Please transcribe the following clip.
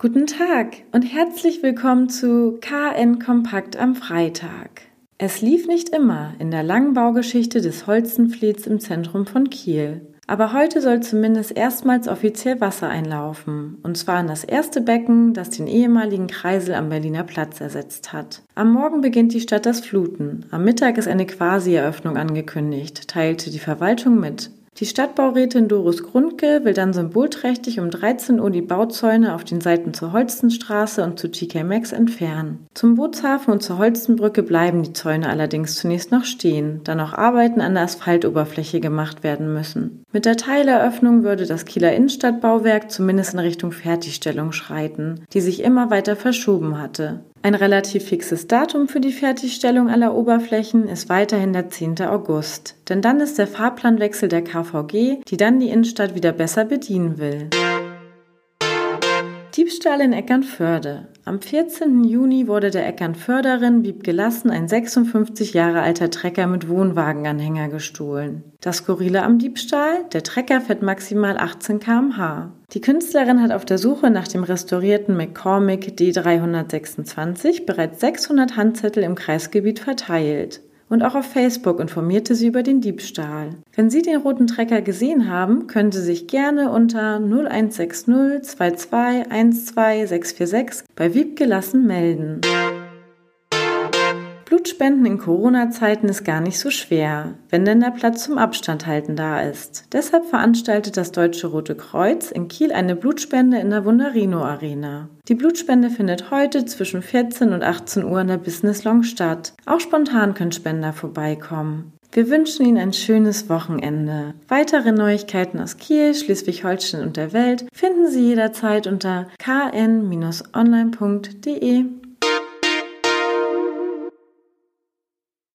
Guten Tag und herzlich willkommen zu KN Kompakt am Freitag. Es lief nicht immer in der langen Baugeschichte des Holzenflets im Zentrum von Kiel. Aber heute soll zumindest erstmals offiziell Wasser einlaufen. Und zwar in das erste Becken, das den ehemaligen Kreisel am Berliner Platz ersetzt hat. Am Morgen beginnt die Stadt das Fluten. Am Mittag ist eine Quasi-Eröffnung angekündigt, teilte die Verwaltung mit. Die Stadtbaurätin Doris Grundke will dann symbolträchtig um 13 Uhr die Bauzäune auf den Seiten zur Holstenstraße und zu TK Maxx entfernen. Zum Bootshafen und zur Holstenbrücke bleiben die Zäune allerdings zunächst noch stehen, da noch Arbeiten an der Asphaltoberfläche gemacht werden müssen. Mit der Teileröffnung würde das Kieler Innenstadtbauwerk zumindest in Richtung Fertigstellung schreiten, die sich immer weiter verschoben hatte. Ein relativ fixes Datum für die Fertigstellung aller Oberflächen ist weiterhin der 10. August, denn dann ist der Fahrplanwechsel der KVG, die dann die Innenstadt wieder besser bedienen will. Diebstahl in Eckernförde. Am 14. Juni wurde der Eckernförderin Wiebke Lassen ein 56 Jahre alter Trecker mit Wohnwagenanhänger gestohlen. Das Skurrile am Diebstahl? Der Trecker fährt maximal 18 km/h. Die Künstlerin hat auf der Suche nach dem restaurierten McCormick D326 bereits 600 Handzettel im Kreisgebiet verteilt und auch auf Facebook informierte sie über den Diebstahl. Wenn Sie den roten Trecker gesehen haben, können Sie sich gerne unter 0160 22 12 646 bei Wiebke Lassen melden. Blutspenden in Corona-Zeiten ist gar nicht so schwer, wenn denn der Platz zum Abstand halten da ist. Deshalb veranstaltet das Deutsche Rote Kreuz in Kiel eine Blutspende in der Wunderino Arena. Die Blutspende findet heute zwischen 14 und 18 Uhr in der Business Long statt. Auch spontan können Spender vorbeikommen. Wir wünschen Ihnen ein schönes Wochenende. Weitere Neuigkeiten aus Kiel, Schleswig-Holstein und der Welt finden Sie jederzeit unter kn-online.de.